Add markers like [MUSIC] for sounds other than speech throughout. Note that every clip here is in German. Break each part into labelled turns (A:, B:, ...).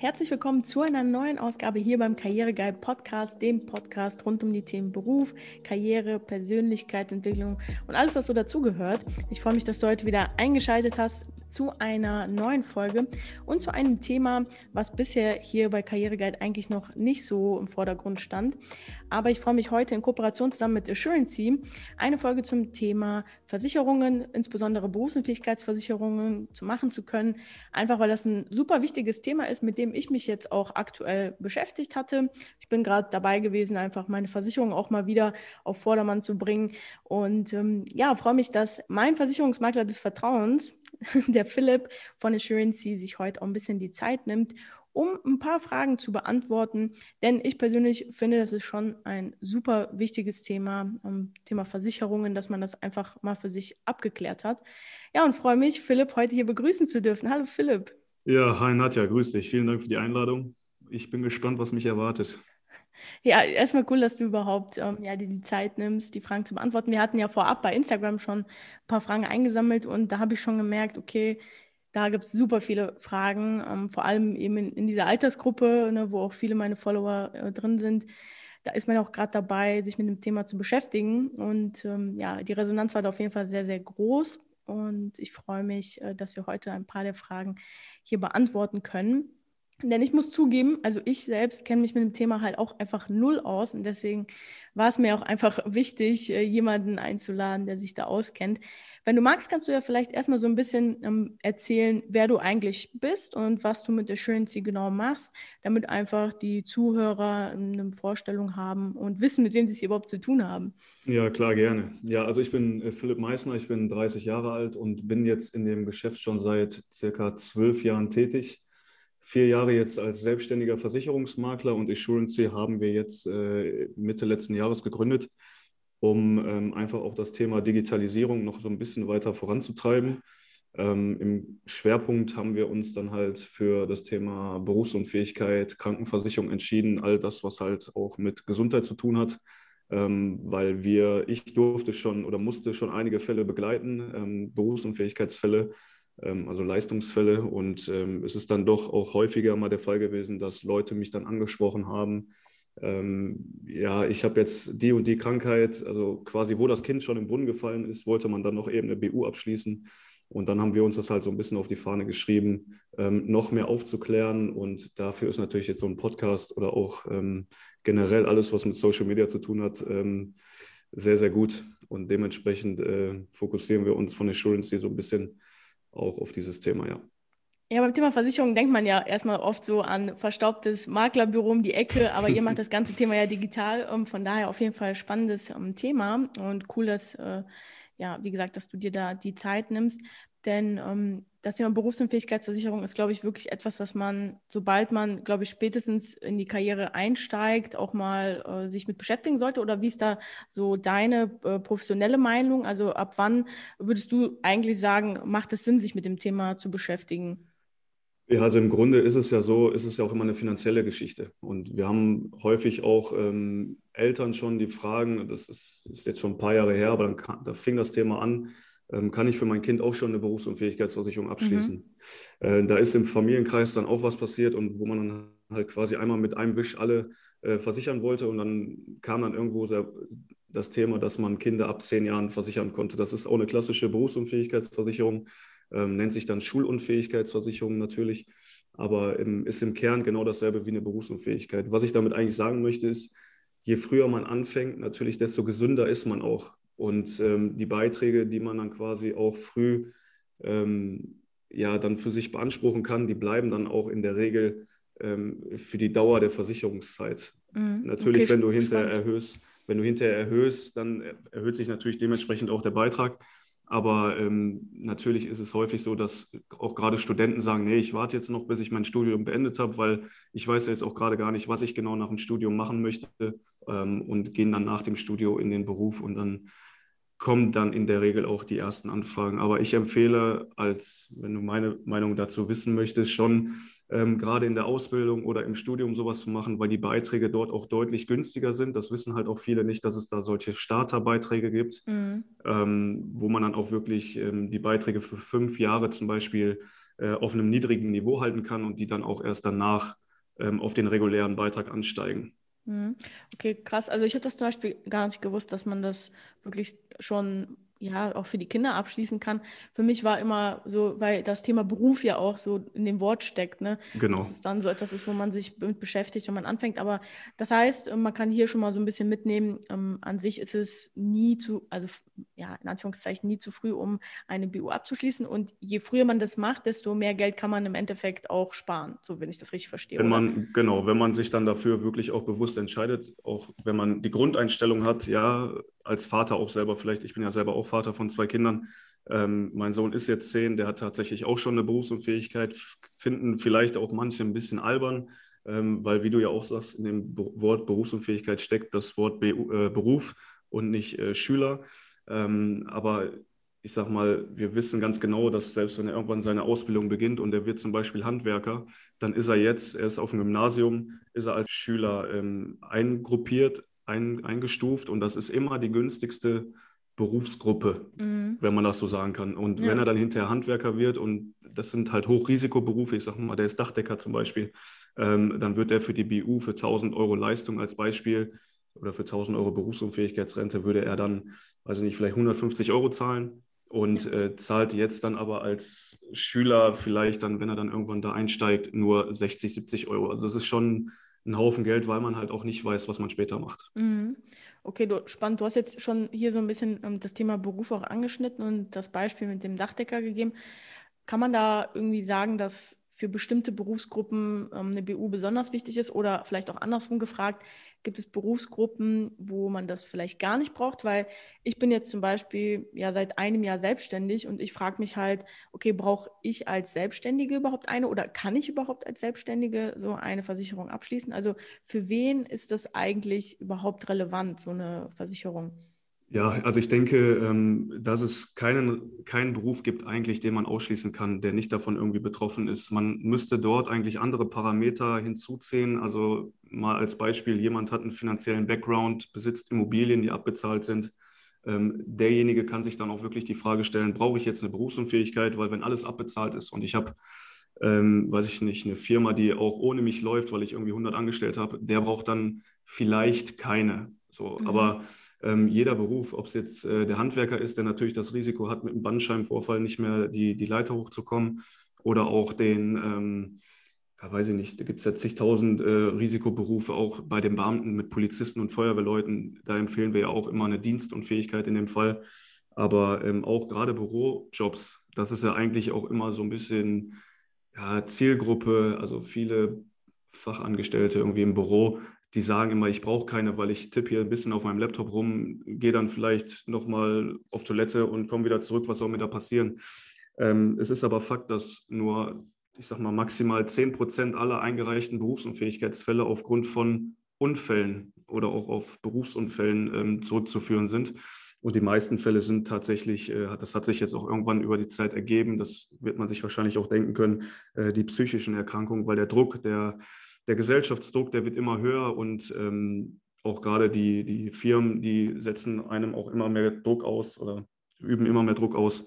A: Herzlich willkommen zu einer neuen Ausgabe hier beim Karriereguide Podcast, dem Podcast rund um die Themen Beruf, Karriere, Persönlichkeitsentwicklung und alles, was so dazugehört. Ich freue mich, dass du heute wieder eingeschaltet hast zu einer neuen Folge und zu einem Thema, was bisher hier bei Karriereguide eigentlich noch nicht so im Vordergrund stand. Aber ich freue mich heute in Kooperation zusammen mit Assurancy eine Folge zum Thema Versicherungen, insbesondere Berufsunfähigkeitsversicherungen, zu machen zu können. Einfach weil das ein super wichtiges Thema ist, mit dem ich mich jetzt auch aktuell beschäftigt hatte. Ich bin gerade dabei gewesen, einfach meine Versicherung auch mal wieder auf Vordermann zu bringen. Und ähm, ja, freue mich, dass mein Versicherungsmakler des Vertrauens, [LAUGHS] der Philipp von Assurancy, sich heute auch ein bisschen die Zeit nimmt, um ein paar Fragen zu beantworten. Denn ich persönlich finde, das ist schon ein super wichtiges Thema, um, Thema Versicherungen, dass man das einfach mal für sich abgeklärt hat. Ja, und freue mich, Philipp heute hier begrüßen zu dürfen. Hallo Philipp.
B: Ja, hi Nadja, grüß dich. Vielen Dank für die Einladung. Ich bin gespannt, was mich erwartet. [LAUGHS]
A: Ja, erstmal cool, dass du überhaupt ähm, ja, dir die Zeit nimmst, die Fragen zu beantworten. Wir hatten ja vorab bei Instagram schon ein paar Fragen eingesammelt und da habe ich schon gemerkt, okay, da gibt es super viele Fragen, ähm, vor allem eben in, in dieser Altersgruppe, ne, wo auch viele meine Follower äh, drin sind. Da ist man auch gerade dabei, sich mit dem Thema zu beschäftigen. Und ähm, ja, die Resonanz war da auf jeden Fall sehr, sehr groß. Und ich freue mich, äh, dass wir heute ein paar der Fragen hier beantworten können. Denn ich muss zugeben, also ich selbst kenne mich mit dem Thema halt auch einfach null aus und deswegen war es mir auch einfach [LAUGHS] wichtig, äh, jemanden einzuladen, der sich da auskennt. Wenn du magst, kannst du ja vielleicht erstmal so ein bisschen ähm, erzählen, wer du eigentlich bist und was du mit der Schönzi genau machst, damit einfach die Zuhörer eine Vorstellung haben und wissen, mit wem sie es überhaupt zu tun haben.
B: Ja, klar, gerne. Ja, also ich bin äh, Philipp Meissner, ich bin 30 Jahre alt und bin jetzt in dem Geschäft schon seit circa zwölf Jahren tätig vier Jahre jetzt als selbstständiger Versicherungsmakler und Assurance haben wir jetzt äh, Mitte letzten Jahres gegründet, um ähm, einfach auch das Thema Digitalisierung noch so ein bisschen weiter voranzutreiben. Ähm, Im Schwerpunkt haben wir uns dann halt für das Thema Berufsunfähigkeit, Krankenversicherung entschieden, all das, was halt auch mit Gesundheit zu tun hat, ähm, weil wir, ich durfte schon oder musste schon einige Fälle begleiten, ähm, Berufsunfähigkeitsfälle, also Leistungsfälle. Und ähm, es ist dann doch auch häufiger mal der Fall gewesen, dass Leute mich dann angesprochen haben, ähm, ja, ich habe jetzt die und die Krankheit, also quasi wo das Kind schon im Brunnen gefallen ist, wollte man dann noch eben eine BU abschließen. Und dann haben wir uns das halt so ein bisschen auf die Fahne geschrieben, ähm, noch mehr aufzuklären. Und dafür ist natürlich jetzt so ein Podcast oder auch ähm, generell alles, was mit Social Media zu tun hat, ähm, sehr, sehr gut. Und dementsprechend äh, fokussieren wir uns von Assurance so ein bisschen auch auf dieses Thema, ja.
A: Ja, beim Thema Versicherung denkt man ja erstmal oft so an verstaubtes Maklerbüro um die Ecke, aber ihr macht [LAUGHS] das ganze Thema ja digital. Um, von daher auf jeden Fall spannendes um, Thema und cool, dass, äh, ja, wie gesagt, dass du dir da die Zeit nimmst. Denn ähm, das Thema Berufsunfähigkeitsversicherung ist, glaube ich, wirklich etwas, was man, sobald man, glaube ich, spätestens in die Karriere einsteigt, auch mal äh, sich mit beschäftigen sollte. Oder wie ist da so deine äh, professionelle Meinung? Also ab wann würdest du eigentlich sagen, macht es Sinn, sich mit dem Thema zu beschäftigen?
B: Ja, also im Grunde ist es ja so, ist es ja auch immer eine finanzielle Geschichte. Und wir haben häufig auch ähm, Eltern schon, die fragen, das ist, ist, jetzt schon ein paar Jahre her, aber dann da fing das Thema an, kann ich für mein Kind auch schon eine Berufsunfähigkeitsversicherung abschließen. Mhm. Da ist im Familienkreis dann auch was passiert und wo man dann halt quasi einmal mit einem Wisch alle äh, versichern wollte und dann kam dann irgendwo der, das Thema, dass man Kinder ab zehn Jahren versichern konnte. Das ist auch eine klassische Berufsunfähigkeitsversicherung, ähm, nennt sich dann Schulunfähigkeitsversicherung natürlich, aber im, ist im Kern genau dasselbe wie eine Berufsunfähigkeit. Was ich damit eigentlich sagen möchte, ist, je früher man anfängt, natürlich, desto gesünder ist man auch. Und ähm, die Beiträge, die man dann quasi auch früh ähm, ja dann für sich beanspruchen kann, die bleiben dann auch in der Regel ähm, für die Dauer der Versicherungszeit. Mhm. Natürlich, okay, wenn du hinterher erhöhst, wenn du hinterher erhöhst, dann erhöht sich natürlich dementsprechend auch der Beitrag. Aber ähm, natürlich ist es häufig so, dass auch gerade Studenten sagen, nee, ich warte jetzt noch, bis ich mein Studium beendet habe, weil ich weiß jetzt auch gerade gar nicht, was ich genau nach dem Studium machen möchte ähm, und gehen dann nach dem Studium in den Beruf und dann kommen dann in der Regel auch die ersten Anfragen. Aber ich empfehle, als wenn du meine Meinung dazu wissen möchtest, schon ähm, gerade in der Ausbildung oder im Studium sowas zu machen, weil die Beiträge dort auch deutlich günstiger sind. Das wissen halt auch viele nicht, dass es da solche Starterbeiträge gibt, mhm. ähm, wo man dann auch wirklich ähm, die Beiträge für fünf Jahre zum Beispiel äh, auf einem niedrigen Niveau halten kann und die dann auch erst danach ähm, auf den regulären Beitrag ansteigen.
A: Mhm. Okay, krass. Also ich habe das zum Beispiel gar nicht gewusst, dass man das wirklich schon ja auch für die Kinder abschließen kann. Für mich war immer so, weil das Thema Beruf ja auch so in dem Wort steckt, ne?
B: Genau.
A: Dass es dann so etwas ist, wo man sich mit beschäftigt, wenn man anfängt. Aber das heißt, man kann hier schon mal so ein bisschen mitnehmen. Ähm, an sich ist es nie zu, also ja, in Anführungszeichen nie zu früh, um eine BU abzuschließen. Und je früher man das macht, desto mehr Geld kann man im Endeffekt auch sparen, so wenn ich das richtig verstehe.
B: Wenn man, genau, wenn man sich dann dafür wirklich auch bewusst entscheidet, auch wenn man die Grundeinstellung hat, ja, als Vater auch selber vielleicht, ich bin ja selber auch Vater von zwei Kindern. Ähm, mein Sohn ist jetzt zehn, der hat tatsächlich auch schon eine Berufsunfähigkeit, finden vielleicht auch manche ein bisschen albern, ähm, weil, wie du ja auch sagst, in dem Wort Berufsunfähigkeit steckt das Wort Be äh, Beruf und nicht äh, Schüler. Ähm, aber ich sag mal, wir wissen ganz genau, dass selbst wenn er irgendwann seine Ausbildung beginnt und er wird zum Beispiel Handwerker, dann ist er jetzt, er ist auf dem Gymnasium, ist er als Schüler ähm, eingruppiert, ein, eingestuft und das ist immer die günstigste Berufsgruppe, mhm. wenn man das so sagen kann. Und ja. wenn er dann hinterher Handwerker wird und das sind halt Hochrisikoberufe, ich sage mal, der ist Dachdecker zum Beispiel, ähm, dann wird er für die BU für 1000 Euro Leistung als Beispiel oder für 1000 Euro Berufsunfähigkeitsrente würde er dann, also nicht vielleicht 150 Euro zahlen und äh, zahlt jetzt dann aber als Schüler vielleicht dann, wenn er dann irgendwann da einsteigt, nur 60, 70 Euro. Also das ist schon ein Haufen Geld, weil man halt auch nicht weiß, was man später macht.
A: Mhm. Okay, du, spannend. Du hast jetzt schon hier so ein bisschen ähm, das Thema Beruf auch angeschnitten und das Beispiel mit dem Dachdecker gegeben. Kann man da irgendwie sagen, dass für bestimmte Berufsgruppen ähm, eine BU besonders wichtig ist oder vielleicht auch andersrum gefragt, gibt es Berufsgruppen, wo man das vielleicht gar nicht braucht? Weil ich bin jetzt zum Beispiel ja seit einem Jahr selbstständig und ich frage mich halt, okay, brauche ich als Selbstständige überhaupt eine oder kann ich überhaupt als Selbstständige so eine Versicherung abschließen? Also für wen ist das eigentlich überhaupt relevant, so eine Versicherung?
B: Ja, also ich denke, ähm, dass es keinen, keinen Beruf gibt eigentlich, den man ausschließen kann, der nicht davon irgendwie betroffen ist. Man müsste dort eigentlich andere Parameter hinzuziehen. Also mal als Beispiel, jemand hat einen finanziellen Background, besitzt Immobilien, die abbezahlt sind. Ähm, derjenige kann sich dann auch wirklich die Frage stellen, brauche ich jetzt eine Berufsunfähigkeit? Weil wenn alles abbezahlt ist und ich habe ähm, weiß ich nicht, eine Firma, die auch ohne mich läuft, weil ich irgendwie 100 angestellt habe, der braucht dann vielleicht keine. So, mhm. aber ähm, jeder Beruf, ob es jetzt äh, der Handwerker ist, der natürlich das Risiko hat, mit einem Bandscheibenvorfall nicht mehr die, die Leiter hochzukommen, oder auch den, ähm, ja, weiß ich nicht, da gibt es ja zigtausend äh, Risikoberufe, auch bei den Beamten mit Polizisten und Feuerwehrleuten. Da empfehlen wir ja auch immer eine Dienstunfähigkeit in dem Fall. Aber ähm, auch gerade Bürojobs, das ist ja eigentlich auch immer so ein bisschen ja, Zielgruppe, also viele Fachangestellte irgendwie im Büro, die sagen immer, ich brauche keine, weil ich tippe hier ein bisschen auf meinem Laptop rum, gehe dann vielleicht nochmal auf Toilette und komme wieder zurück, was soll mir da passieren? Ähm, es ist aber Fakt, dass nur, ich sag mal, maximal 10 Prozent aller eingereichten Berufsunfähigkeitsfälle aufgrund von Unfällen oder auch auf Berufsunfällen ähm, zurückzuführen sind. Und die meisten Fälle sind tatsächlich, äh, das hat sich jetzt auch irgendwann über die Zeit ergeben, das wird man sich wahrscheinlich auch denken können, äh, die psychischen Erkrankungen, weil der Druck, der der Gesellschaftsdruck, der wird immer höher und ähm, auch gerade die, die Firmen, die setzen einem auch immer mehr Druck aus oder üben immer mehr Druck aus.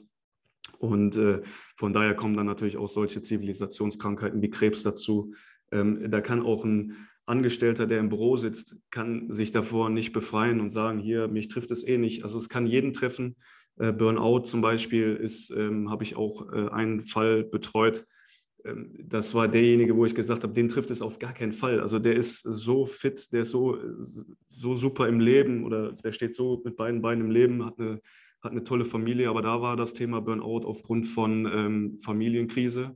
B: Und äh, von daher kommen dann natürlich auch solche Zivilisationskrankheiten wie Krebs dazu. Ähm, da kann auch ein Angestellter, der im Büro sitzt, kann sich davor nicht befreien und sagen, hier, mich trifft es eh nicht. Also es kann jeden treffen. Äh, Burnout zum Beispiel ist, ähm, habe ich auch äh, einen Fall betreut. Ähm, das war derjenige, wo ich gesagt habe, den trifft es auf gar keinen Fall. Also der ist so fit, der ist so, so super im Leben oder der steht so mit beiden Beinen im Leben, hat eine, hat eine tolle Familie, aber da war das Thema Burnout aufgrund von ähm, Familienkrise.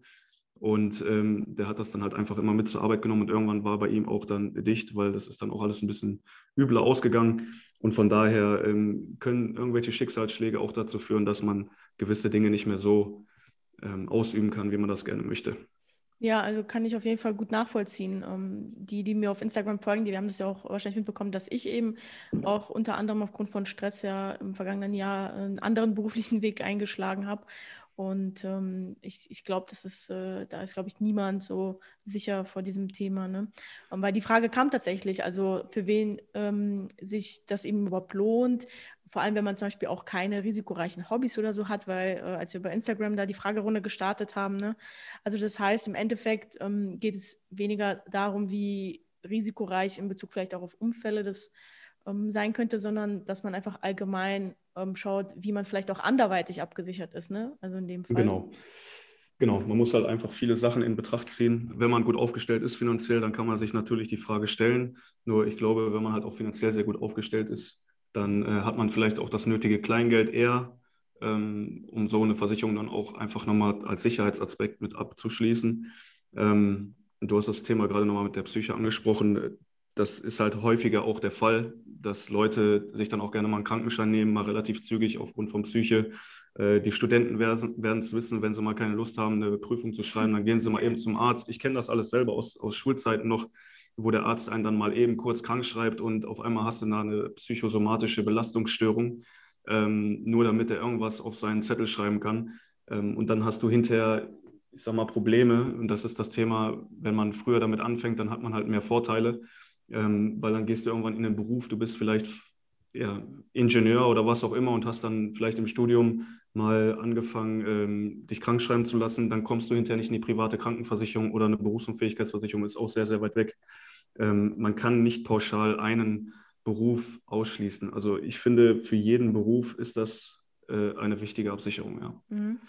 B: Und ähm, der hat das dann halt einfach immer mit zur Arbeit genommen und irgendwann war bei ihm auch dann dicht, weil das ist dann auch alles ein bisschen übler ausgegangen. Und von daher ähm, können irgendwelche Schicksalsschläge auch dazu führen, dass man gewisse Dinge nicht mehr so ähm, ausüben kann, wie man das gerne möchte.
A: Ja, also kann ich auf jeden Fall gut nachvollziehen. Ähm, die, die mir auf Instagram folgen, die haben das ja auch wahrscheinlich mitbekommen, dass ich eben auch unter anderem aufgrund von Stress ja im vergangenen Jahr einen anderen [LAUGHS] beruflichen Weg eingeschlagen habe. Und ähm, ich, ich glaube, das ist, äh, da ist, glaube ich, niemand so sicher vor diesem Thema. Ne? Weil die Frage kam tatsächlich, also für wen ähm, sich das eben überhaupt lohnt, vor allem wenn man zum Beispiel auch keine risikoreichen Hobbys oder so hat, weil äh, als wir bei Instagram da die Fragerunde gestartet haben, ne? also das heißt, im Endeffekt ähm, geht es weniger darum, wie risikoreich in Bezug vielleicht auch auf Unfälle das ähm, sein könnte, sondern dass man einfach allgemein ähm, schaut, wie man vielleicht auch anderweitig abgesichert ist. Ne? Also in dem Fall.
B: Genau. Genau, man muss halt einfach viele Sachen in Betracht ziehen. Wenn man gut aufgestellt ist finanziell, dann kann man sich natürlich die Frage stellen. Nur ich glaube, wenn man halt auch finanziell sehr gut aufgestellt ist, dann äh, hat man vielleicht auch das nötige Kleingeld eher, ähm, um so eine Versicherung dann auch einfach nochmal als Sicherheitsaspekt mit abzuschließen. Ähm, du hast das Thema gerade nochmal mit der Psyche angesprochen das ist halt häufiger auch der Fall, dass Leute sich dann auch gerne mal einen Krankenschein nehmen, mal relativ zügig aufgrund von Psyche. Äh, die Studenten werden es wissen, wenn sie mal keine Lust haben, eine Prüfung zu schreiben, dann gehen sie mal eben zum Arzt. Ich kenne das alles selber aus, aus Schulzeiten noch, wo der Arzt einen dann mal eben kurz krank schreibt und auf einmal hast du da eine psychosomatische Belastungsstörung, ähm, nur damit er irgendwas auf seinen Zettel schreiben kann. Ähm, und dann hast du hinterher ich sag mal, Probleme. Und das ist das Thema, wenn man früher damit anfängt, dann hat man halt mehr Vorteile ähm, weil dann gehst du irgendwann in den Beruf, du bist vielleicht ja, Ingenieur oder was auch immer und hast dann vielleicht im Studium mal angefangen, ähm, dich krank schreiben zu lassen, dann kommst du hinterher nicht in die private Krankenversicherung oder eine Berufsunfähigkeitsversicherung, ist auch sehr, sehr weit weg. Ähm, man kann nicht pauschal einen Beruf ausschließen. Also ich finde, für jeden Beruf ist das äh, eine wichtige Absicherung, ja. Mhm.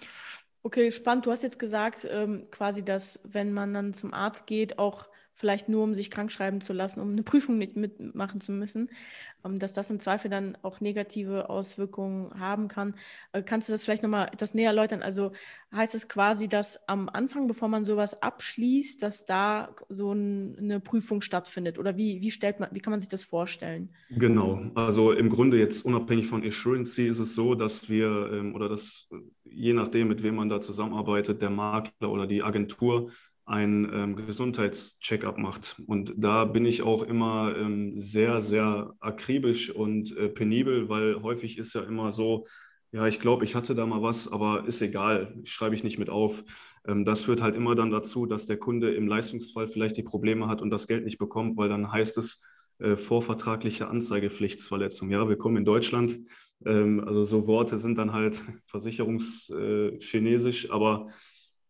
A: Okay, spannend. Du hast jetzt gesagt, ähm, quasi, dass wenn man dann zum Arzt geht, auch vielleicht nur um sich krank schreiben zu lassen, um eine Prüfung nicht mitmachen zu müssen, ähm, dass das im Zweifel dann auch negative Auswirkungen haben kann. Äh, kannst du das vielleicht nochmal etwas näher erläutern? Also heißt es quasi, dass am Anfang, bevor man sowas abschließt, dass da so eine Prüfung stattfindet? Oder wie, wie stellt man, wie kann man sich das vorstellen?
B: Genau, also im Grunde jetzt unabhängig von Assurancy ist es so, dass wir ähm, oder dass je nachdem, mit wem man da zusammenarbeitet, der Makler oder die Agentur ein ähm, Gesundheitscheckup macht. Und da bin ich auch immer ähm, sehr, sehr akribisch und äh, penibel, weil häufig ist ja immer so, ja, ich glaube, ich hatte da mal was, aber ist egal, schreibe ich nicht mit auf. Ähm, das führt halt immer dann dazu, dass der Kunde im Leistungsfall vielleicht die Probleme hat und das Geld nicht bekommt, weil dann heißt es, äh, vorvertragliche Anzeigepflichtsverletzung. Ja, wir kommen in Deutschland, ähm, also so Worte sind dann halt [LAUGHS] versicherungschinesisch, äh, aber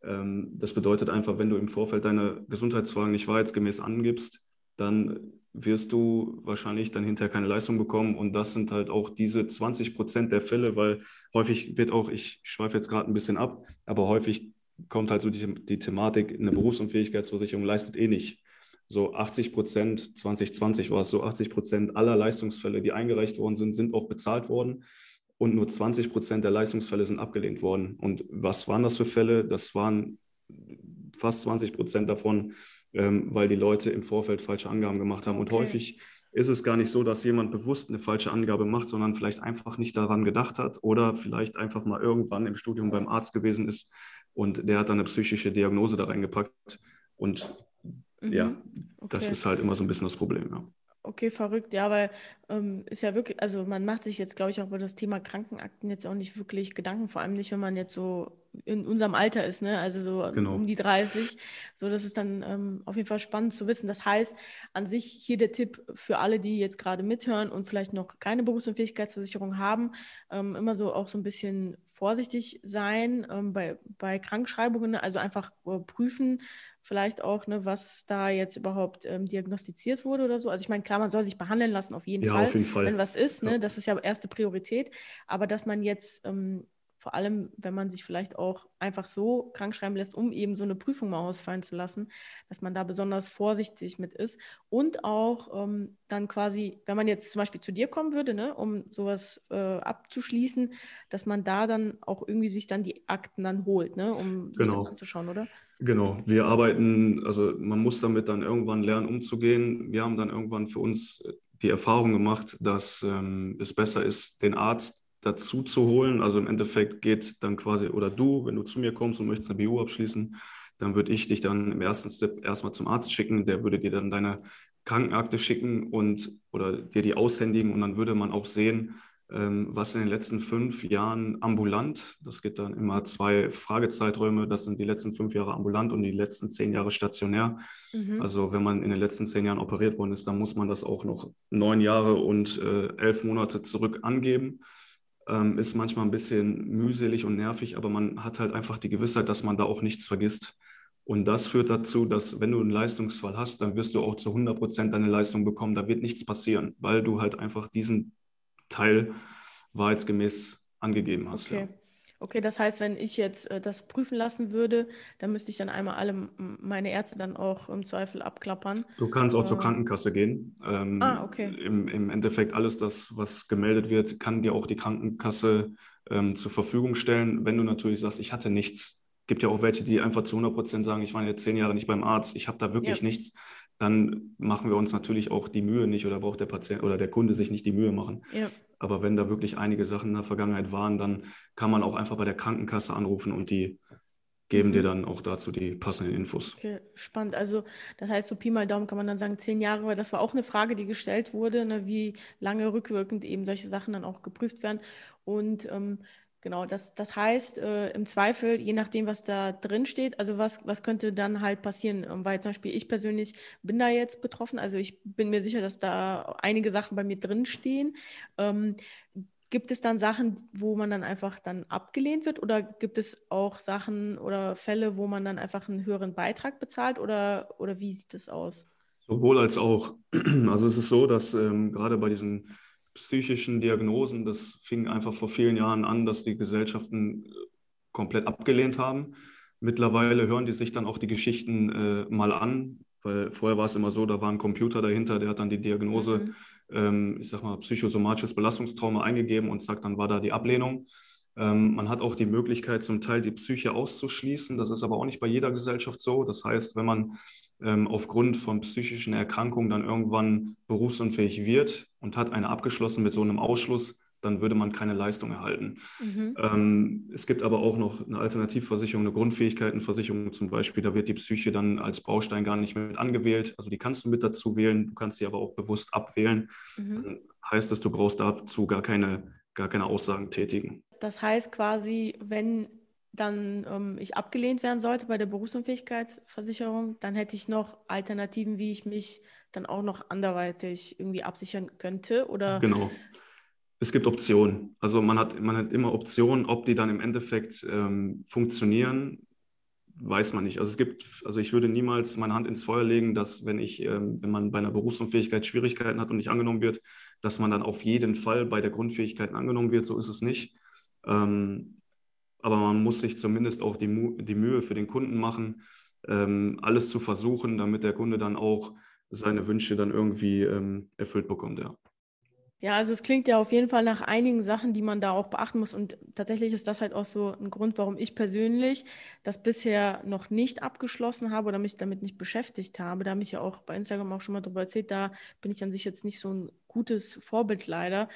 B: das bedeutet einfach, wenn du im Vorfeld deine Gesundheitsfragen nicht wahrheitsgemäß angibst, dann wirst du wahrscheinlich dann hinterher keine Leistung bekommen. Und das sind halt auch diese 20 Prozent der Fälle, weil häufig wird auch, ich schweife jetzt gerade ein bisschen ab, aber häufig kommt halt so die, die Thematik, eine Berufsunfähigkeitsversicherung leistet eh nicht. So 80 Prozent, 2020 war es so, 80 Prozent aller Leistungsfälle, die eingereicht worden sind, sind auch bezahlt worden und nur 20 Prozent der Leistungsfälle sind abgelehnt worden. Und was waren das für Fälle? Das waren fast 20 Prozent davon, ähm, weil die Leute im Vorfeld falsche Angaben gemacht haben. Okay. Und häufig ist es gar nicht so, dass jemand bewusst eine falsche Angabe macht, sondern vielleicht einfach nicht daran gedacht hat oder vielleicht einfach mal irgendwann im Studium beim Arzt gewesen ist und der hat dann eine psychische Diagnose da reingepackt. Und mhm. ja, okay. das ist halt immer so ein bisschen das Problem. Ja.
A: Okay, verrückt. Ja, weil ähm, ist ja wirklich, also man macht sich jetzt, glaube ich, auch über das Thema Krankenakten jetzt auch nicht wirklich Gedanken, vor allem nicht, wenn man jetzt so in unserem Alter ist, ne? Also so genau. um die 30. So, das ist dann ähm, auf jeden Fall spannend zu wissen. Das heißt, an sich hier der Tipp für alle, die jetzt gerade mithören und vielleicht noch keine Berufs- und Fähigkeitsversicherung haben, ähm, immer so auch so ein bisschen vorsichtig sein ähm, bei, bei Krankschreibungen, also einfach äh, prüfen, vielleicht auch, ne, was da jetzt überhaupt ähm, diagnostiziert wurde oder so. Also ich meine, klar, man soll sich behandeln lassen, auf jeden, ja, Fall, auf jeden Fall, wenn was ist. Ne? Ja. Das ist ja erste Priorität. Aber dass man jetzt ähm, vor allem, wenn man sich vielleicht auch einfach so krank schreiben lässt, um eben so eine Prüfung mal ausfallen zu lassen, dass man da besonders vorsichtig mit ist. Und auch ähm, dann quasi, wenn man jetzt zum Beispiel zu dir kommen würde, ne, um sowas äh, abzuschließen, dass man da dann auch irgendwie sich dann die Akten dann holt, ne, um sich genau. das anzuschauen, oder?
B: Genau, wir arbeiten, also man muss damit dann irgendwann lernen, umzugehen. Wir haben dann irgendwann für uns die Erfahrung gemacht, dass ähm, es besser ist, den Arzt dazu zu holen. Also im Endeffekt geht dann quasi, oder du, wenn du zu mir kommst und möchtest eine BU abschließen, dann würde ich dich dann im ersten Step erstmal zum Arzt schicken. Der würde dir dann deine Krankenakte schicken und oder dir die aushändigen und dann würde man auch sehen, ähm, was in den letzten fünf Jahren ambulant, das gibt dann immer zwei Fragezeiträume, das sind die letzten fünf Jahre ambulant und die letzten zehn Jahre stationär. Mhm. Also wenn man in den letzten zehn Jahren operiert worden ist, dann muss man das auch noch neun Jahre und äh, elf Monate zurück angeben. Ähm, ist manchmal ein bisschen mühselig und nervig, aber man hat halt einfach die Gewissheit, dass man da auch nichts vergisst. Und das führt dazu, dass wenn du einen Leistungsfall hast, dann wirst du auch zu 100 Prozent deine Leistung bekommen. Da wird nichts passieren, weil du halt einfach diesen Teil wahrheitsgemäß angegeben hast.
A: Okay. Ja. Okay, das heißt, wenn ich jetzt äh, das prüfen lassen würde, dann müsste ich dann einmal alle meine Ärzte dann auch im Zweifel abklappern.
B: Du kannst auch äh, zur Krankenkasse gehen.
A: Ähm, ah, okay.
B: Im, Im Endeffekt alles das, was gemeldet wird, kann dir auch die Krankenkasse ähm, zur Verfügung stellen. Wenn du natürlich sagst, ich hatte nichts, gibt ja auch welche, die einfach zu 100 Prozent sagen, ich war jetzt zehn Jahre nicht beim Arzt, ich habe da wirklich ja. nichts. Dann machen wir uns natürlich auch die Mühe nicht oder braucht der Patient oder der Kunde sich nicht die Mühe machen. Ja. Aber wenn da wirklich einige Sachen in der Vergangenheit waren, dann kann man auch einfach bei der Krankenkasse anrufen und die geben dir mhm. dann auch dazu die passenden Infos.
A: Okay, spannend. Also das heißt, so Pi mal Daumen kann man dann sagen, zehn Jahre, weil das war auch eine Frage, die gestellt wurde, ne, wie lange rückwirkend eben solche Sachen dann auch geprüft werden. Und ähm, Genau, das, das heißt, äh, im Zweifel, je nachdem, was da drin steht, also was, was könnte dann halt passieren, ähm, weil zum Beispiel ich persönlich bin da jetzt betroffen, also ich bin mir sicher, dass da einige Sachen bei mir drin stehen. Ähm, gibt es dann Sachen, wo man dann einfach dann abgelehnt wird oder gibt es auch Sachen oder Fälle, wo man dann einfach einen höheren Beitrag bezahlt oder, oder wie sieht das aus?
B: Sowohl als auch. [CLEARS THROAT] Also es ist so, dass ähm, gerade bei diesen psychischen Diagnosen, das fing einfach vor vielen Jahren an, dass die Gesellschaften äh, komplett abgelehnt haben. Mittlerweile hören die sich dann auch die Geschichten äh, mal an, weil vorher war es immer so, da war ein Computer dahinter, der hat dann die Diagnose, mhm. ähm, ich sag mal, psychosomatisches Belastungstrauma eingegeben und sagt, dann war da die Ablehnung. Ähm, man hat auch die Möglichkeit, zum Teil die Psyche auszuschließen. Das ist aber auch nicht bei jeder Gesellschaft so. Das heißt, wenn man ähm, aufgrund von psychischen Erkrankungen dann irgendwann berufsunfähig wird und hat eine abgeschlossen mit so einem Ausschluss, dann würde man keine Leistung erhalten. Mhm. Ähm, es gibt aber auch noch eine Alternativversicherung, eine Grundfähigkeitenversicherung zum Beispiel. Da wird die Psyche dann als Baustein gar nicht mit angewählt. Also die kannst du mit dazu wählen, du kannst sie aber auch bewusst abwählen. Mhm. Dann heißt es, du brauchst dazu gar keine, gar keine Aussagen tätigen.
A: Das heißt quasi, wenn dann ähm, ich abgelehnt werden sollte bei der Berufsunfähigkeitsversicherung, dann hätte ich noch Alternativen, wie ich mich dann auch noch anderweitig irgendwie absichern könnte oder
B: genau es gibt Optionen. Also man hat, man hat immer Optionen, ob die dann im Endeffekt ähm, funktionieren, weiß man nicht. Also es gibt, also ich würde niemals meine Hand ins Feuer legen, dass wenn ich, ähm, wenn man bei einer Berufsunfähigkeit Schwierigkeiten hat und nicht angenommen wird, dass man dann auf jeden Fall bei der Grundfähigkeit angenommen wird. So ist es nicht. Ähm, aber man muss sich zumindest auch die, Mu die Mühe für den Kunden machen, ähm, alles zu versuchen, damit der Kunde dann auch seine Wünsche dann irgendwie ähm, erfüllt bekommt. Ja.
A: Ja, also es klingt ja auf jeden Fall nach einigen Sachen, die man da auch beachten muss. Und tatsächlich ist das halt auch so ein Grund, warum ich persönlich das bisher noch nicht abgeschlossen habe oder mich damit nicht beschäftigt habe. Da habe ich ja auch bei Instagram auch schon mal drüber erzählt, da bin ich an sich jetzt nicht so ein gutes Vorbild leider.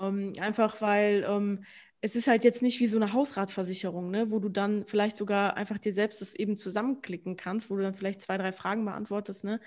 A: Ähm, einfach weil ähm, es ist halt jetzt nicht wie so eine Hausratversicherung, ne, wo du dann vielleicht sogar einfach dir selbst das eben zusammenklicken kannst, wo du dann vielleicht zwei, drei Fragen beantwortest, ne?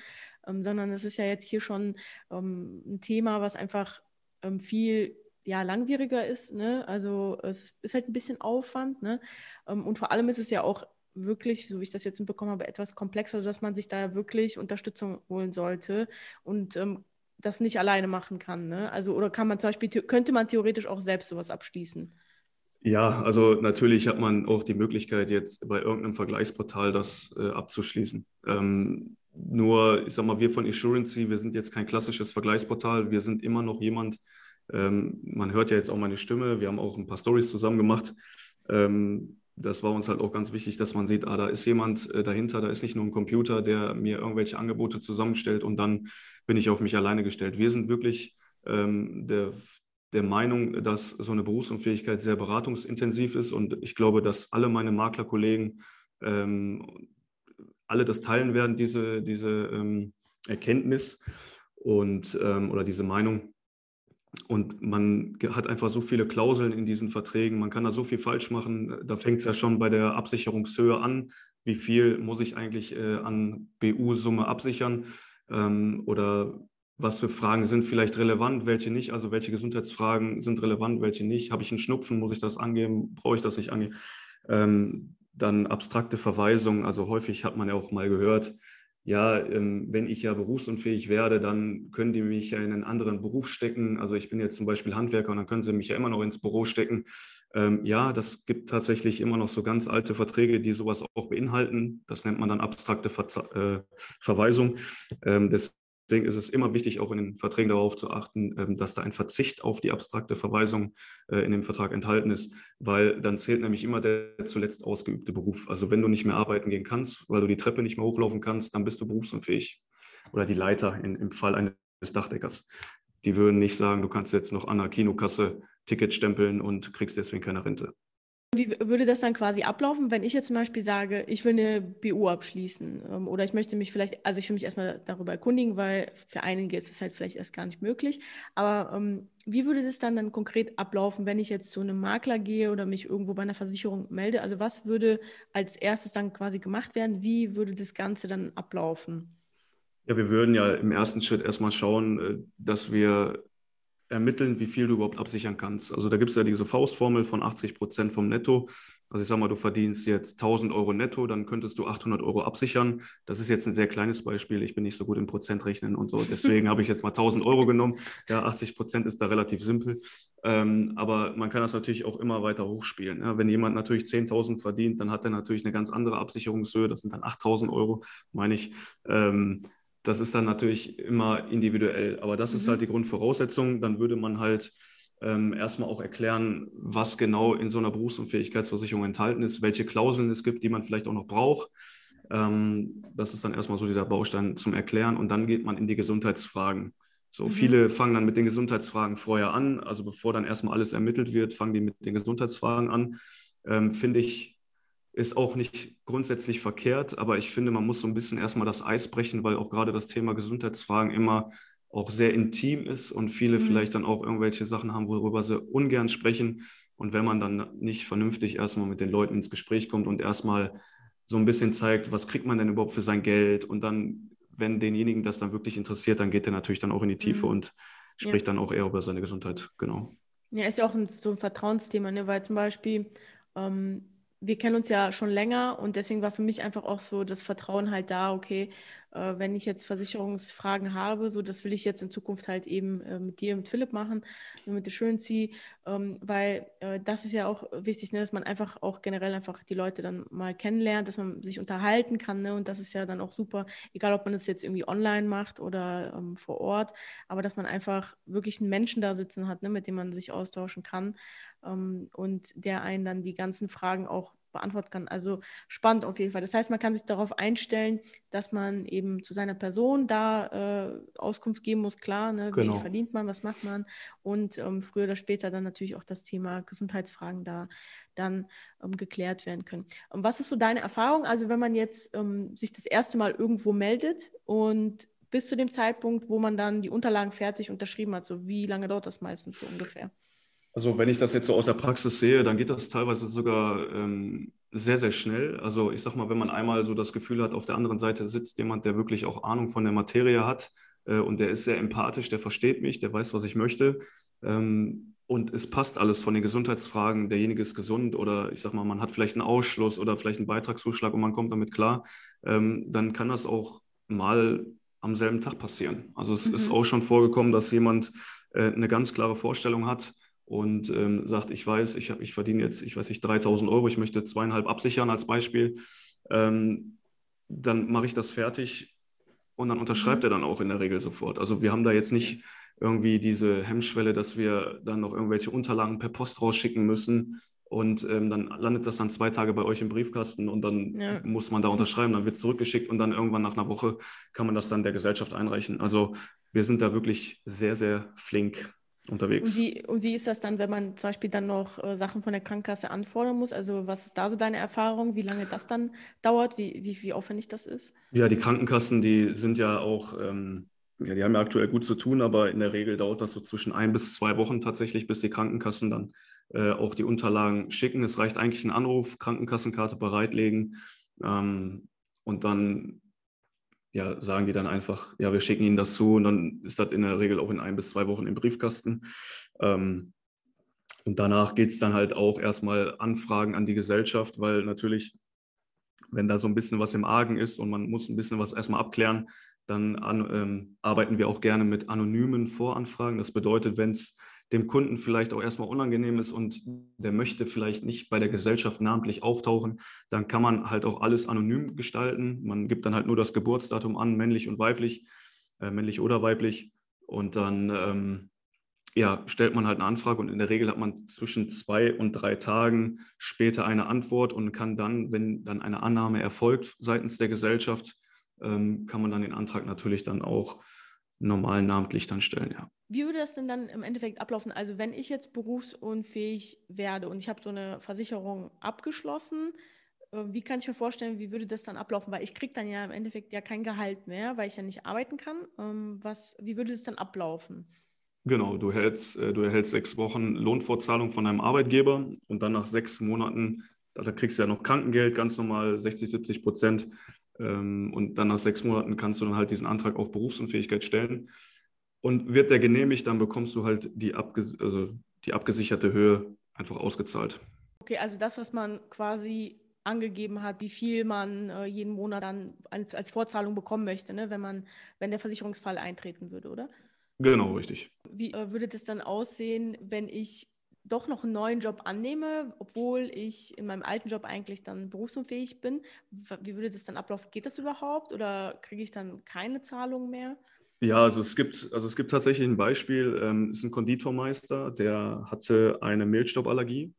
A: Ähm, sondern es ist ja jetzt hier schon ähm, ein Thema, was einfach ähm, viel ja, langwieriger ist. Ne? Also es ist halt ein bisschen Aufwand. Ne? Ähm, und vor allem ist es ja auch wirklich, so wie ich das jetzt mitbekommen habe, etwas komplexer, sodass man sich da wirklich Unterstützung holen sollte und ähm, das nicht alleine machen kann. Ne? Also, oder kann man zum Beispiel, könnte man theoretisch auch selbst sowas abschließen?
B: Ja, also natürlich hat man auch die Möglichkeit, jetzt bei irgendeinem Vergleichsportal das äh, abzuschließen. Ähm, nur, ich sag mal, wir von Assurancy, wir sind jetzt kein klassisches Vergleichsportal. Wir sind immer noch jemand, ähm, man hört ja jetzt auch meine Stimme. Wir haben auch ein paar Stories zusammen gemacht. Ähm, das war uns halt auch ganz wichtig, dass man sieht, ah, da ist jemand äh, dahinter, da ist nicht nur ein Computer, der mir irgendwelche Angebote zusammenstellt und dann bin ich auf mich alleine gestellt. Wir sind wirklich ähm, der, der Meinung, dass so eine Berufsunfähigkeit sehr beratungsintensiv ist und ich glaube, dass alle meine Maklerkollegen ähm, alle das teilen werden, diese, diese ähm, Erkenntnis und, ähm, oder diese Meinung. Und man hat einfach so viele Klauseln in diesen Verträgen, man kann da so viel falsch machen. Da fängt es ja schon bei der Absicherungshöhe an. Wie viel muss ich eigentlich äh, an BU-Summe absichern? Ähm, oder was für Fragen sind vielleicht relevant, welche nicht? Also welche Gesundheitsfragen sind relevant, welche nicht? Habe ich einen Schnupfen, muss ich das angeben? Brauche ich das nicht angeben? Ähm, dann abstrakte Verweisungen. Also häufig hat man ja auch mal gehört, ja, ähm, wenn ich ja berufsunfähig werde, dann können die mich ja in einen anderen Beruf stecken. Also ich bin jetzt zum Beispiel Handwerker und dann können sie mich ja immer noch ins Büro stecken. Ähm, ja, das gibt tatsächlich immer noch so ganz alte Verträge, die sowas auch beinhalten. Das nennt man dann abstrakte Ver äh, Verweisung. Ähm, das, Deswegen ist es immer wichtig, auch in den Verträgen darauf zu achten, ähm, dass da ein Verzicht auf die abstrakte Verweisung äh, in dem Vertrag enthalten ist, weil dann zählt nämlich immer der zuletzt ausgeübte Beruf. Also wenn du nicht mehr arbeiten gehen kannst, weil du die Treppe nicht mehr hochlaufen kannst, dann bist du berufsunfähig. Oder die Leiter in, im Fall eines Dachdeckers. Die würden nicht sagen, du kannst jetzt noch an der Kinokasse Ticket stempeln und kriegst deswegen keine Rente.
A: Wie würde das dann quasi ablaufen, wenn ich jetzt zum Beispiel sage, ich will eine BU abschließen ähm, oder ich möchte mich vielleicht, also ich will mich erstmal darüber erkundigen, weil für einige ist es halt vielleicht erst gar nicht möglich. Aber ähm, wie würde das dann, dann konkret ablaufen, wenn ich jetzt zu einem Makler gehe oder mich irgendwo bei einer Versicherung melde? Also was würde als erstes dann quasi gemacht werden? Wie würde das Ganze dann ablaufen?
B: Ja, wir würden ja im ersten Schritt erstmal schauen, äh, dass wir ermitteln, wie viel du überhaupt absichern kannst. Also da gibt es ja diese Faustformel von 80 Prozent vom Netto. Also ich sage mal, du verdienst jetzt 1000 Euro netto, dann könntest du 800 Euro absichern. Das ist jetzt ein sehr kleines Beispiel. Ich bin nicht so gut im Prozentrechnen und so. Deswegen habe ich jetzt mal 1000 Euro genommen. Ja, 80 Prozent ist da relativ simpel. Ähm, aber man kann das natürlich auch immer weiter hochspielen. Ja, wenn jemand natürlich 10.000 verdient, dann hat er natürlich eine ganz andere Absicherungshöhe. Das sind dann 8000 Euro, meine ich. Ähm, das ist dann natürlich immer individuell, aber das mhm. ist halt die Grundvoraussetzung. Dann würde man halt ähm, erstmal auch erklären, was genau in so einer Berufsunfähigkeitsversicherung enthalten ist, welche Klauseln es gibt, die man vielleicht auch noch braucht. Ähm, das ist dann erstmal so dieser Baustein zum Erklären und dann geht man in die Gesundheitsfragen. So, mhm. viele fangen dann mit den Gesundheitsfragen vorher an, also bevor dann erstmal alles ermittelt wird, fangen die mit den Gesundheitsfragen an. Ähm, Finde ich ist auch nicht grundsätzlich verkehrt, aber ich finde, man muss so ein bisschen erstmal das Eis brechen, weil auch gerade das Thema Gesundheitsfragen immer auch sehr intim ist und viele mhm. vielleicht dann auch irgendwelche Sachen haben, worüber sie ungern sprechen. Und wenn man dann nicht vernünftig erstmal mit den Leuten ins Gespräch kommt und erstmal so ein bisschen zeigt, was kriegt man denn überhaupt für sein Geld und dann, wenn denjenigen das dann wirklich interessiert, dann geht er natürlich dann auch in die Tiefe mhm. und spricht ja. dann auch eher über seine Gesundheit, genau.
A: Ja, ist ja auch ein, so ein Vertrauensthema, ne? weil zum Beispiel ähm, wir kennen uns ja schon länger und deswegen war für mich einfach auch so das Vertrauen halt da, okay, äh, wenn ich jetzt Versicherungsfragen habe, so das will ich jetzt in Zukunft halt eben äh, mit dir, mit Philipp machen, mit der Schönzieh, ähm, weil äh, das ist ja auch wichtig, ne, dass man einfach auch generell einfach die Leute dann mal kennenlernt, dass man sich unterhalten kann ne, und das ist ja dann auch super, egal ob man das jetzt irgendwie online macht oder ähm, vor Ort, aber dass man einfach wirklich einen Menschen da sitzen hat, ne, mit dem man sich austauschen kann ähm, und der einen dann die ganzen Fragen auch beantworten kann. Also spannend auf jeden Fall. Das heißt, man kann sich darauf einstellen, dass man eben zu seiner Person da äh, Auskunft geben muss, klar, ne? genau. wie verdient man, was macht man und ähm, früher oder später dann natürlich auch das Thema Gesundheitsfragen da dann ähm, geklärt werden können. Und was ist so deine Erfahrung? Also wenn man jetzt ähm, sich das erste Mal irgendwo meldet und bis zu dem Zeitpunkt, wo man dann die Unterlagen fertig unterschrieben hat, so wie lange dauert das meistens so ungefähr?
B: Also wenn ich das jetzt so aus der Praxis sehe, dann geht das teilweise sogar ähm, sehr, sehr schnell. Also ich sag mal, wenn man einmal so das Gefühl hat, auf der anderen Seite sitzt jemand, der wirklich auch Ahnung von der Materie hat äh, und der ist sehr empathisch, der versteht mich, der weiß, was ich möchte. Ähm, und es passt alles von den Gesundheitsfragen, derjenige ist gesund oder ich sag mal, man hat vielleicht einen Ausschluss oder vielleicht einen Beitragszuschlag und man kommt damit klar, ähm, dann kann das auch mal am selben Tag passieren. Also es mhm. ist auch schon vorgekommen, dass jemand äh, eine ganz klare Vorstellung hat, und ähm, sagt, ich weiß, ich, hab, ich verdiene jetzt, ich weiß nicht, 3000 Euro, ich möchte zweieinhalb absichern als Beispiel, ähm, dann mache ich das fertig und dann unterschreibt mhm. er dann auch in der Regel sofort. Also wir haben da jetzt nicht irgendwie diese Hemmschwelle, dass wir dann noch irgendwelche Unterlagen per Post rausschicken müssen und ähm, dann landet das dann zwei Tage bei euch im Briefkasten und dann ja. muss man da unterschreiben, dann wird es zurückgeschickt und dann irgendwann nach einer Woche kann man das dann der Gesellschaft einreichen. Also wir sind da wirklich sehr, sehr flink unterwegs.
A: Und wie, und wie ist das dann, wenn man zum Beispiel dann noch äh, Sachen von der Krankenkasse anfordern muss? Also was ist da so deine Erfahrung, wie lange das dann dauert, wie, wie, wie aufwendig das ist?
B: Ja, die Krankenkassen, die sind ja auch ähm, Ja, die haben ja aktuell gut zu tun, aber in der Regel dauert das so zwischen ein bis zwei Wochen tatsächlich, bis die Krankenkassen dann äh, auch die Unterlagen schicken. Es reicht eigentlich ein Anruf, Krankenkassenkarte bereitlegen ähm, und dann ja, sagen die dann einfach, ja, wir schicken Ihnen das zu und dann ist das in der Regel auch in ein bis zwei Wochen im Briefkasten. Ähm, und danach geht es dann halt auch erstmal Anfragen an die Gesellschaft, weil natürlich, wenn da so ein bisschen was im Argen ist und man muss ein bisschen was erstmal abklären, dann an, ähm, arbeiten wir auch gerne mit anonymen Voranfragen. Das bedeutet, wenn es dem Kunden vielleicht auch erstmal unangenehm ist und der möchte vielleicht nicht bei der Gesellschaft namentlich auftauchen, dann kann man halt auch alles anonym gestalten. Man gibt dann halt nur das Geburtsdatum an, männlich und weiblich, äh, männlich oder weiblich. Und dann ähm, ja, stellt man halt eine Anfrage und in der Regel hat man zwischen zwei und drei Tagen später eine Antwort und kann dann, wenn dann eine Annahme erfolgt seitens der Gesellschaft, ähm, kann man dann den Antrag natürlich dann auch normal namentlich dann stellen, ja.
A: Wie würde das denn dann im Endeffekt ablaufen? Also wenn ich jetzt berufsunfähig werde und ich habe so eine Versicherung abgeschlossen, äh, wie kann ich mir vorstellen, wie würde das dann ablaufen? Weil ich kriege dann ja im Endeffekt ja kein Gehalt mehr, weil ich ja nicht arbeiten kann. Ähm, was, wie würde es dann ablaufen?
B: Genau, du erhältst, äh, du erhältst sechs Wochen Lohnfortzahlung von deinem Arbeitgeber und dann nach sechs Monaten, da kriegst du ja noch Krankengeld, ganz normal 60, 70 Prozent. Ähm, und dann nach sechs Monaten kannst du dann halt diesen Antrag auf Berufsunfähigkeit stellen. Und wird der genehmigt, dann bekommst du halt die, abges also die abgesicherte Höhe einfach ausgezahlt.
A: Okay, also das, was man quasi angegeben hat, wie viel man äh, jeden Monat dann als, als Vorzahlung bekommen möchte, ne, wenn man, wenn der Versicherungsfall eintreten würde, oder?
B: Genau, richtig.
A: Wie äh, würde das dann aussehen, wenn ich doch noch einen neuen Job annehme, obwohl ich in meinem alten Job eigentlich dann berufsunfähig bin, wie würde das dann ablaufen? Geht das überhaupt oder kriege ich dann keine Zahlung mehr?
B: Ja, also es gibt, also es gibt tatsächlich ein Beispiel, ähm, ist ein Konditormeister, der hatte eine Mehlstauballergie.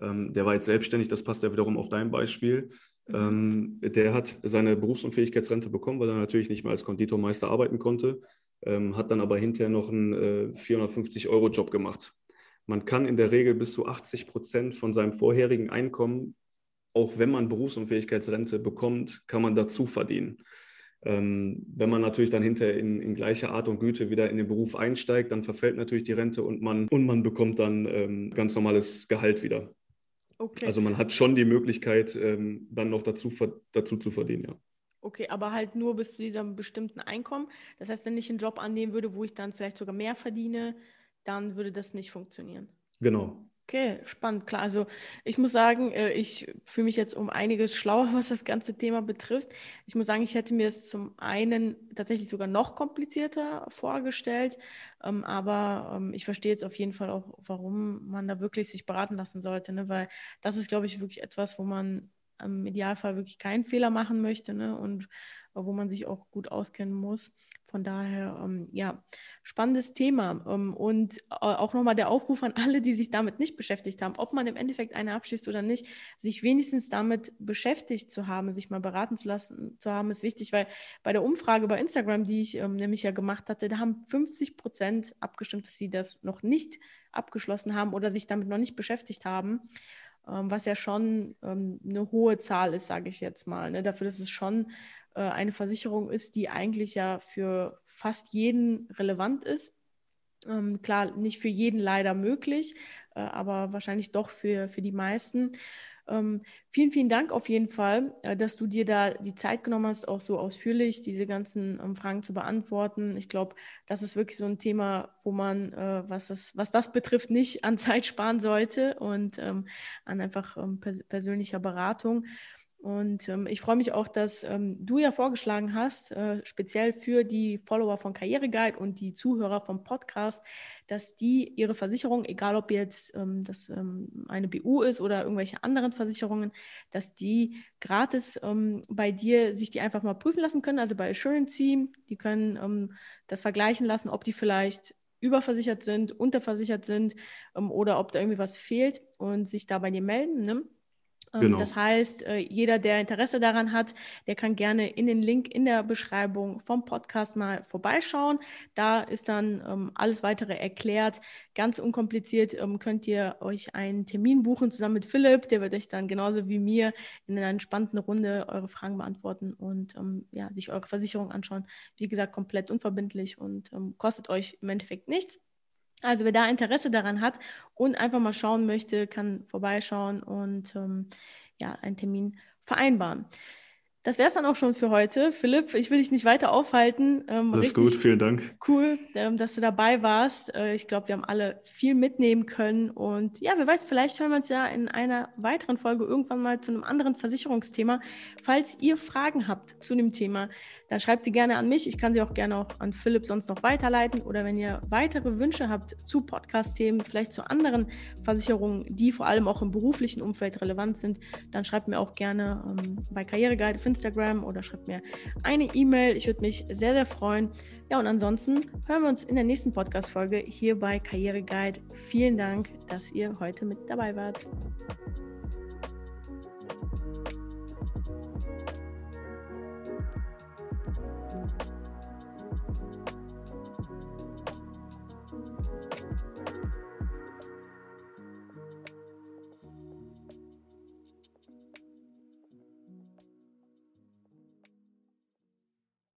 B: Ähm, der war jetzt selbstständig, das passt ja wiederum auf dein Beispiel. Mhm. Ähm, der hat seine Berufsunfähigkeitsrente bekommen, weil er natürlich nicht mehr als Konditormeister arbeiten konnte, ähm, hat dann aber hinterher noch einen äh, 450-Euro-Job gemacht. Man kann in der Regel bis zu 80 Prozent von seinem vorherigen Einkommen, auch wenn man Berufsunfähigkeitsrente bekommt, kann man dazu verdienen. Ähm, wenn man natürlich dann hinterher in, in, gleicher Art und Güte wieder in den Beruf einsteigt, dann verfällt natürlich die Rente und man, und man bekommt dann ähm, ganz normales Gehalt wieder. Okay. Also man hat schon die Möglichkeit, ähm, dann noch dazu, dazu zu verdienen, ja.
A: Okay, aber halt nur bis zu diesem bestimmten Einkommen. Das heißt, wenn ich einen Job annehmen würde, wo ich dann vielleicht sogar mehr verdiene, dann würde das nicht funktionieren.
B: Genau.
A: Okay, spannend, klar. Also ich muss sagen, äh, ich fühle mich jetzt um einiges schlauer, [LAUGHS] was das ganze Thema betrifft. Ich muss sagen, ich hätte mir es zum einen tatsächlich sogar noch komplizierter vorgestellt, ähm, aber ähm, ich verstehe jetzt auf jeden Fall auch, warum man da wirklich sich beraten lassen sollte, ne? weil das ist, glaube ich, wirklich etwas, wo man im Idealfall wirklich keinen Fehler machen möchte ne? und wo man sich auch gut auskennen muss. Von daher, ähm, ja, spannendes Thema. Ähm, und äh, auch nochmal der Aufruf an alle, die sich damit nicht beschäftigt haben, ob man im Endeffekt eine abschließt oder nicht, sich wenigstens damit beschäftigt zu haben, sich mal beraten zu lassen zu haben, ist wichtig, weil bei der Umfrage bei Instagram, die ich ähm, nämlich ja gemacht hatte, da haben 50 Prozent abgestimmt, dass sie das noch nicht abgeschlossen haben oder sich damit noch nicht beschäftigt haben was ja schon ähm, eine hohe Zahl ist, sage ich jetzt mal. Ne? Dafür, dass es schon äh, eine Versicherung ist, die eigentlich ja für fast jeden relevant ist. Ähm, klar, nicht für jeden leider möglich, äh, aber wahrscheinlich doch für, für die meisten. Ähm, vielen, vielen Dank auf jeden Fall, äh, dass du dir da die Zeit genommen hast, auch so ausführlich diese ganzen ähm, Fragen zu beantworten. Ich glaube, das ist wirklich so ein Thema, wo man, äh, was, das, was das betrifft, nicht an Zeit sparen sollte und ähm, an einfach ähm, pers persönlicher Beratung. Und ähm, ich freue mich auch, dass ähm, du ja vorgeschlagen hast, äh, speziell für die Follower von Karriereguide und die Zuhörer vom Podcast, dass die ihre Versicherung, egal ob jetzt ähm, das ähm, eine BU ist oder irgendwelche anderen Versicherungen, dass die gratis ähm, bei dir sich die einfach mal prüfen lassen können, also bei Assurance Team. Die können ähm, das vergleichen lassen, ob die vielleicht überversichert sind, unterversichert sind oder ob da irgendwie was fehlt und sich da bei dir melden. Ne? Ähm, genau. Das heißt, äh, jeder, der Interesse daran hat, der kann gerne in den Link in der Beschreibung vom Podcast mal vorbeischauen. Da ist dann ähm, alles weitere erklärt. Ganz unkompliziert ähm, könnt ihr euch einen Termin buchen zusammen mit Philipp. Der wird euch dann genauso wie mir in einer entspannten Runde eure Fragen beantworten und ja, sich eure Versicherung anschauen. Wie gesagt, komplett unverbindlich und kostet euch im Endeffekt nichts. Also wer da Interesse daran hat und einfach mal schauen möchte, kann vorbeischauen und ähm, ja, einen Termin vereinbaren. Das wäre es dann auch schon für heute. Philipp, ich will dich nicht weiter aufhalten.
B: Ähm, Alles gut, vielen Dank.
A: Cool, ähm, dass du dabei warst. Äh, ich glaube, wir haben alle viel mitnehmen können. Und ja, wer weiß, vielleicht hören wir uns ja in einer weiteren Folge irgendwann mal zu einem anderen Versicherungsthema. Falls ihr Fragen habt zu dem Thema, dann schreibt sie gerne an mich. Ich kann sie auch gerne auch an Philipp sonst noch weiterleiten. Oder wenn ihr weitere Wünsche habt zu Podcast-Themen, vielleicht zu anderen Versicherungen, die vor allem auch im beruflichen Umfeld relevant sind, dann schreibt mir auch gerne ähm, bei Karriereguide auf Instagram oder schreibt mir eine E-Mail. Ich würde mich sehr, sehr freuen. Ja, und ansonsten hören wir uns in der nächsten Podcast-Folge hier bei Karriereguide. Vielen Dank, dass ihr heute mit dabei wart.